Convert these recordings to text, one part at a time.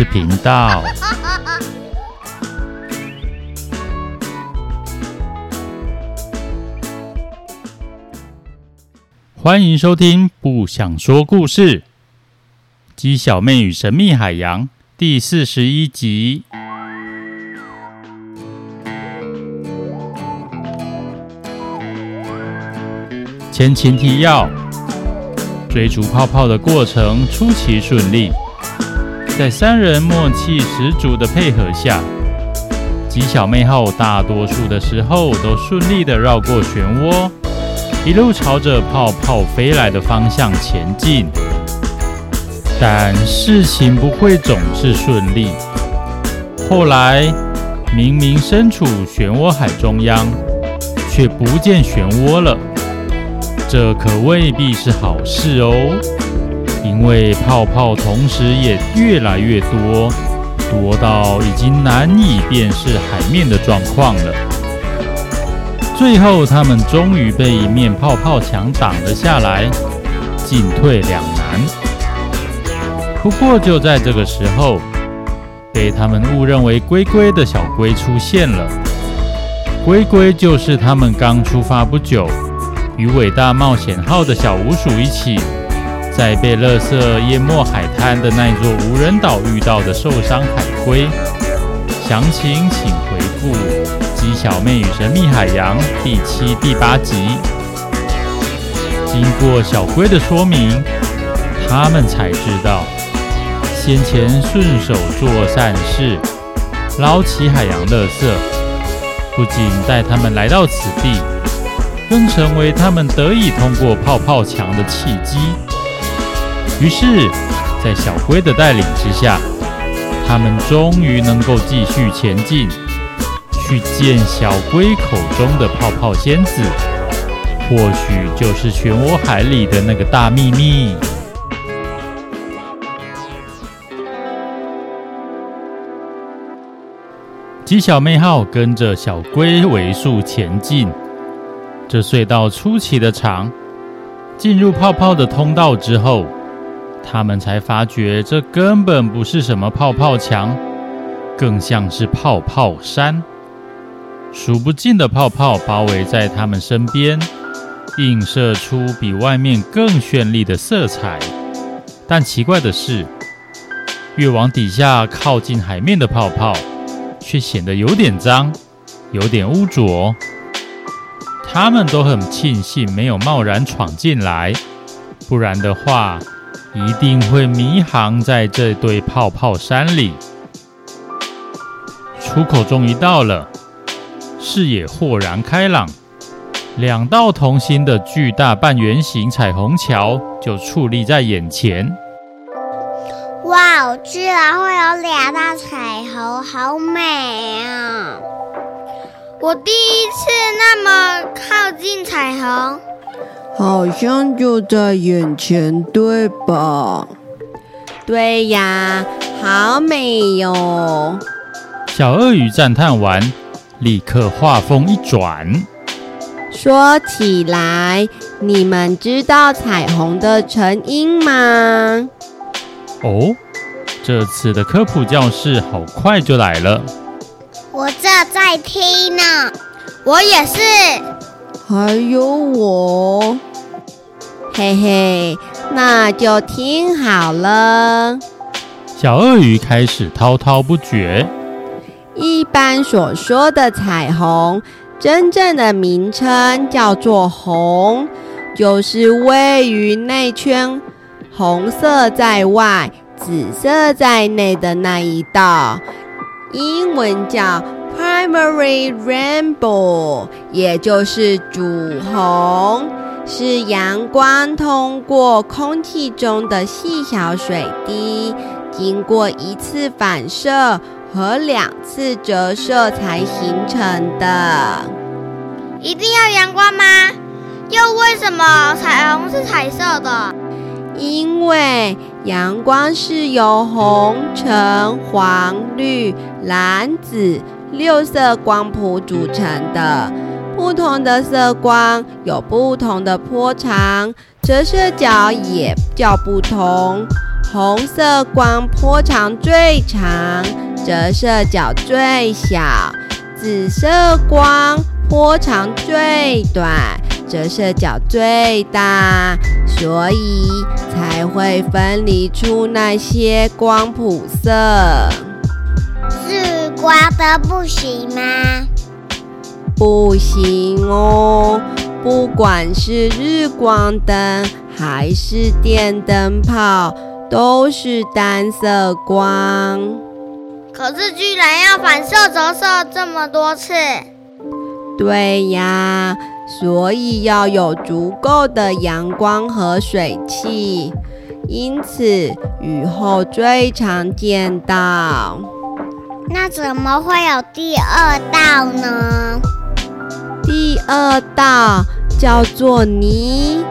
事频道。欢迎收听《不想说故事》《鸡小妹与神秘海洋》第四十一集。前情提要：追逐泡泡的过程出奇顺利，在三人默契十足的配合下，鸡小妹后大多数的时候都顺利的绕过漩涡。一路朝着泡泡飞来的方向前进，但事情不会总是顺利。后来，明明身处漩涡海中央，却不见漩涡了，这可未必是好事哦。因为泡泡同时也越来越多，多到已经难以辨识海面的状况了。最后，他们终于被一面泡泡墙挡了下来，进退两难。不过，就在这个时候，被他们误认为龟龟的小龟出现了。龟龟就是他们刚出发不久，与伟大冒险号的小鼯鼠一起，在被垃圾淹没海滩的那座无人岛遇到的受伤海龟。详情请回复。《鸡小妹与神秘海洋》第七、第八集，经过小龟的说明，他们才知道，先前顺手做善事，捞起海洋垃圾，不仅带他们来到此地，更成为他们得以通过泡泡墙的契机。于是，在小龟的带领之下，他们终于能够继续前进。去见小龟口中的泡泡仙子，或许就是漩涡海里的那个大秘密。鸡小妹号跟着小龟尾速前进，这隧道出奇的长。进入泡泡的通道之后，他们才发觉这根本不是什么泡泡墙，更像是泡泡山。数不尽的泡泡包围在他们身边，映射出比外面更绚丽的色彩。但奇怪的是，越往底下靠近海面的泡泡，却显得有点脏，有点污浊。他们都很庆幸没有贸然闯进来，不然的话，一定会迷航在这堆泡泡山里。出口终于到了。视野豁然开朗，两道同心的巨大半圆形彩虹桥就矗立在眼前。哇哦，居然会有两大彩虹，好美啊！我第一次那么靠近彩虹，好像就在眼前，对吧？对呀，好美哟！小鳄鱼赞叹完。立刻话锋一转，说起来，你们知道彩虹的成因吗？哦，这次的科普教室好快就来了。我这在听呢，我也是。还有我，嘿嘿，那就听好了。小鳄鱼开始滔滔不绝。一般所说的彩虹，真正的名称叫做红，就是位于内圈，红色在外，紫色在内的那一道。英文叫 primary rainbow，也就是主虹，是阳光通过空气中的细小水滴，经过一次反射。和两次折射才形成的。一定要阳光吗？又为什么彩虹是彩色的？因为阳光是由红、橙、黄、绿、蓝、紫六色光谱组成的。不同的色光有不同的波长，折射角也较不同。红色光波长最长，折射角最小；紫色光波长最短，折射角最大，所以才会分离出那些光谱色。是光灯不行吗？不行哦，不管是日光灯还是电灯泡，都是单色光。可是居然要反射折射这么多次。对呀，所以要有足够的阳光和水汽，因此雨后最常见到。那怎么会有第二道呢？第二道叫做霓，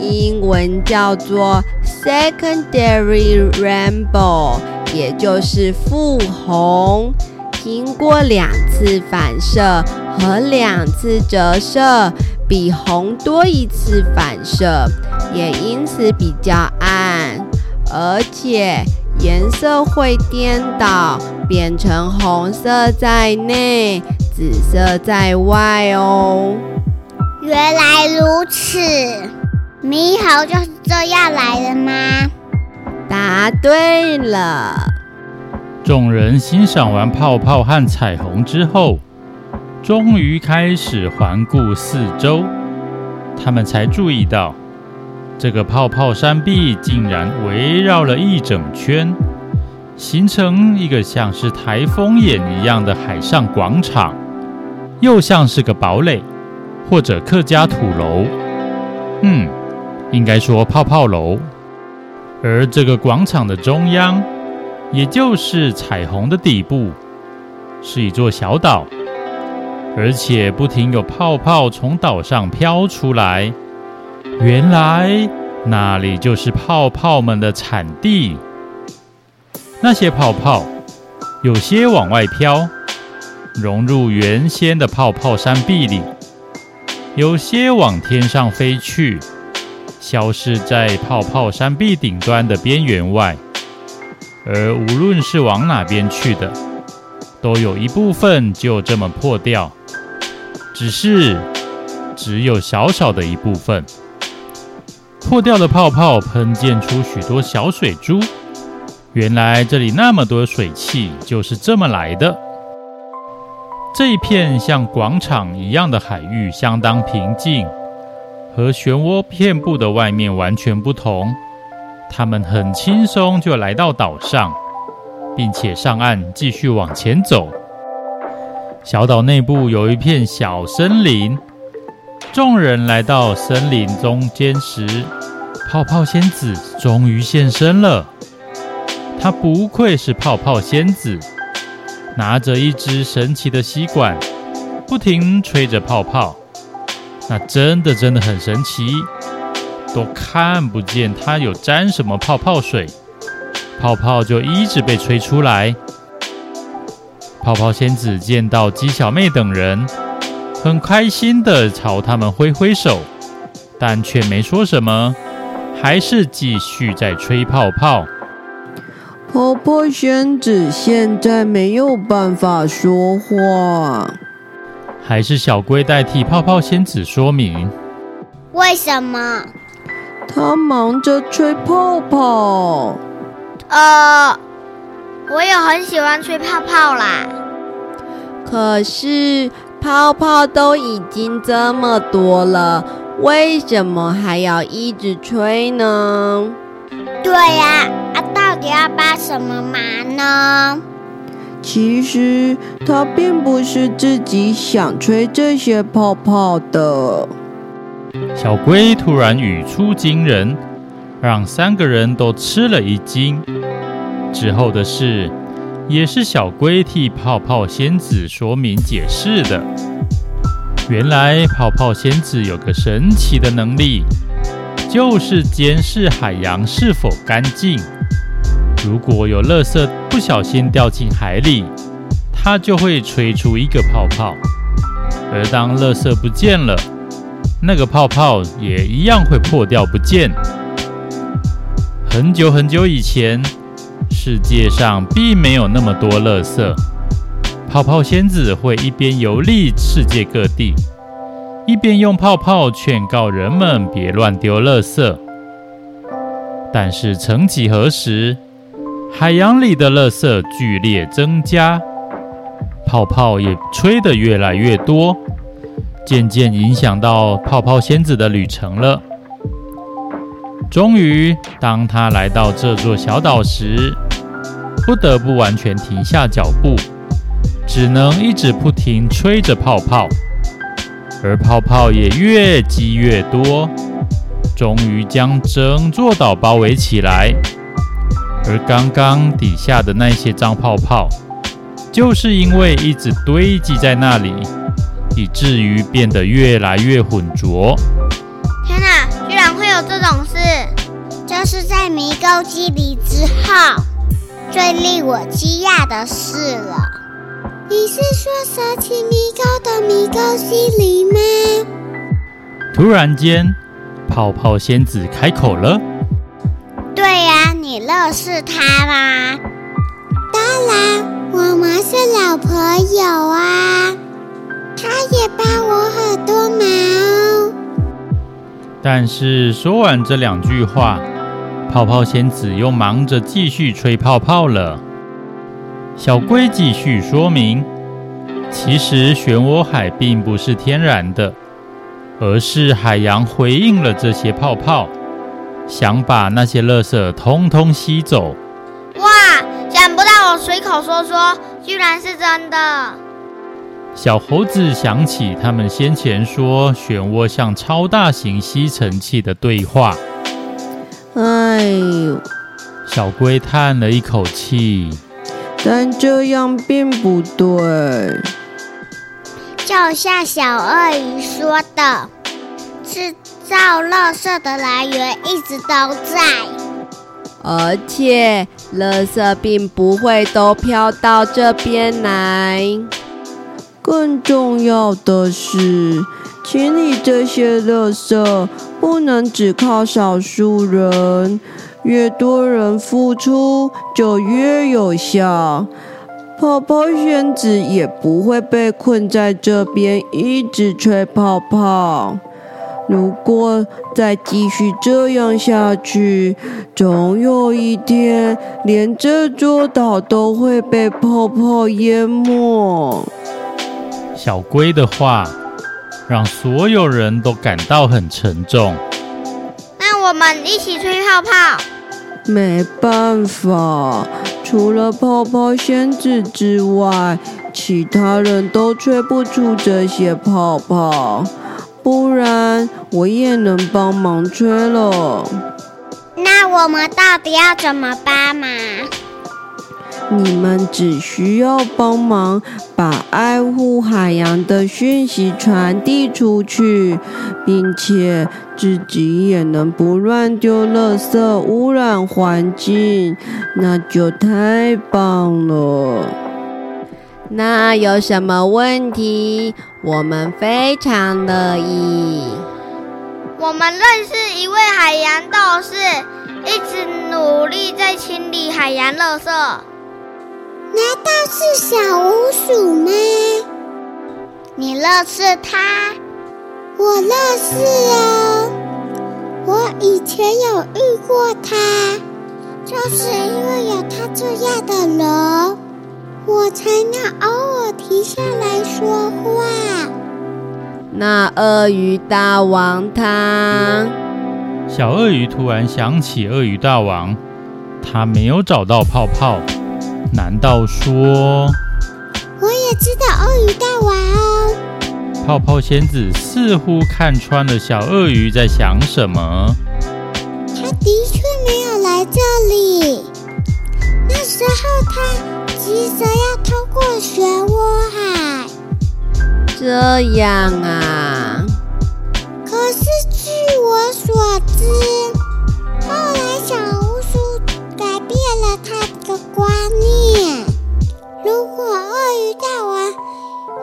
英文叫做 secondary rainbow，也就是副红。经过两次反射和两次折射，比红多一次反射，也因此比较暗，而且颜色会颠倒，变成红色在内，紫色在外哦。原来如此，猕猴就是这样来的吗？答对了。众人欣赏完泡泡和彩虹之后，终于开始环顾四周。他们才注意到，这个泡泡山壁竟然围绕了一整圈，形成一个像是台风眼一样的海上广场，又像是个堡垒或者客家土楼。嗯，应该说泡泡楼。而这个广场的中央，也就是彩虹的底部，是一座小岛，而且不停有泡泡从岛上飘出来。原来那里就是泡泡们的产地。那些泡泡有些往外飘，融入原先的泡泡山壁里；有些往天上飞去，消失在泡泡山壁顶端的边缘外。而无论是往哪边去的，都有一部分就这么破掉，只是只有小小的一部分。破掉的泡泡喷溅出许多小水珠，原来这里那么多水汽就是这么来的。这一片像广场一样的海域相当平静，和漩涡遍布的外面完全不同。他们很轻松就来到岛上，并且上岸继续往前走。小岛内部有一片小森林。众人来到森林中间时，泡泡仙子终于现身了。她不愧是泡泡仙子，拿着一只神奇的吸管，不停吹着泡泡。那真的真的很神奇。都看不见它有沾什么泡泡水，泡泡就一直被吹出来。泡泡仙子见到鸡小妹等人，很开心地朝他们挥挥手，但却没说什么，还是继续在吹泡泡。泡泡仙子现在没有办法说话，还是小龟代替泡泡仙子说明。为什么？他忙着吹泡泡。呃，我也很喜欢吹泡泡啦。可是泡泡都已经这么多了，为什么还要一直吹呢？对呀，啊，到底要帮什么忙呢？其实他并不是自己想吹这些泡泡的。小龟突然语出惊人，让三个人都吃了一惊。之后的事，也是小龟替泡泡仙子说明解释的。原来泡泡仙子有个神奇的能力，就是监视海洋是否干净。如果有垃圾不小心掉进海里，它就会吹出一个泡泡。而当垃圾不见了，那个泡泡也一样会破掉不见。很久很久以前，世界上并没有那么多垃圾。泡泡仙子会一边游历世界各地，一边用泡泡劝告人们别乱丢垃圾。但是曾几何时，海洋里的垃圾剧烈增加，泡泡也吹得越来越多，渐渐影响到泡泡仙子的旅程了。终于，当他来到这座小岛时，不得不完全停下脚步，只能一直不停吹着泡泡，而泡泡也越积越多，终于将整座岛包围起来。而刚刚底下的那些脏泡泡，就是因为一直堆积在那里，以至于变得越来越浑浊。天哪，居然会有这种事！这是在迷宫机里之后最令我惊讶的事了。你是说神奇迷宫的迷宫机里吗？突然间，泡泡仙子开口了。对呀，你认识他吗？当然，我们是老朋友啊。他也帮我很多忙。但是说完这两句话，泡泡仙子又忙着继续吹泡泡了。小龟继续说明，其实漩涡海并不是天然的，而是海洋回应了这些泡泡。想把那些垃圾通通吸走。哇！想不到我随口说说，居然是真的。小猴子想起他们先前说漩涡像超大型吸尘器的对话。哎呦！小龟叹了一口气。但这样并不对。就像小鳄鱼说的，是。造垃圾的来源一直都在，而且垃圾并不会都飘到这边来。更重要的是，清理这些垃圾不能只靠少数人，越多人付出就越有效。泡泡仙子也不会被困在这边一直吹泡泡。如果再继续这样下去，总有一天连这座岛都会被泡泡淹没。小龟的话让所有人都感到很沉重。那我们一起吹泡泡？没办法，除了泡泡仙子之外，其他人都吹不出这些泡泡。不然我也能帮忙吹了。那我们到底要怎么帮忙？你们只需要帮忙把爱护海洋的讯息传递出去，并且自己也能不乱丢垃圾，污染环境，那就太棒了。那有什么问题？我们非常乐意。我们认识一位海洋斗士，一直努力在清理海洋垃圾。难道是小乌鼠吗？你认识他？我认识啊，我以前有遇过他，就是因为有他这样的人。我才能偶尔停下来说话。那鳄鱼大王他……小鳄鱼突然想起鳄鱼大王，他没有找到泡泡。难道说……我也知道鳄鱼大王哦。泡泡仙子似乎看穿了小鳄鱼在想什么。他的确没有来这里。那时候他。急着要通过漩涡海，这样啊？可是据我所知，后来小鼯鼠改变了他的观念。如果鳄鱼大王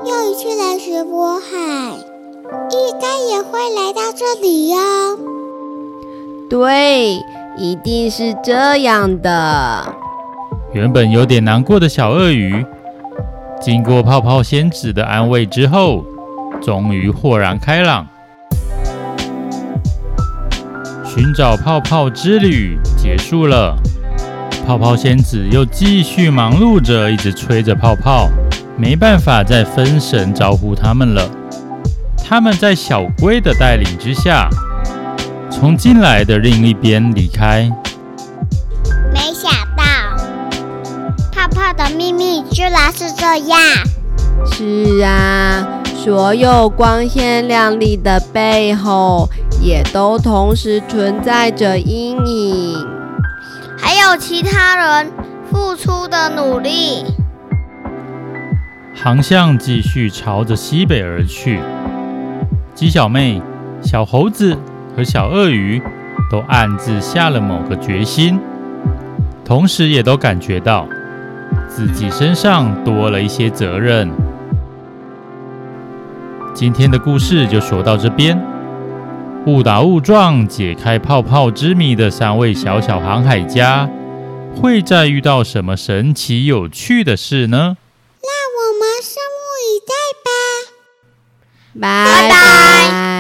又一次来漩涡海，应该也会来到这里哟。对。一定是这样的。原本有点难过的小鳄鱼，经过泡泡仙子的安慰之后，终于豁然开朗。寻找泡泡之旅结束了，泡泡仙子又继续忙碌着，一直吹着泡泡，没办法再分神招呼他们了。他们在小龟的带领之下，从进来的另一边离开。秘密居然是这样。是啊，所有光鲜亮丽的背后，也都同时存在着阴影，还有其他人付出的努力。航向继续朝着西北而去。鸡小妹、小猴子和小鳄鱼都暗自下了某个决心，同时也都感觉到自己身上多了一些责任。今天的故事就说到这边。误打误撞解开泡泡之谜的三位小小航海家，会再遇到什么神奇有趣的事呢？让我们拭目以待吧。拜拜。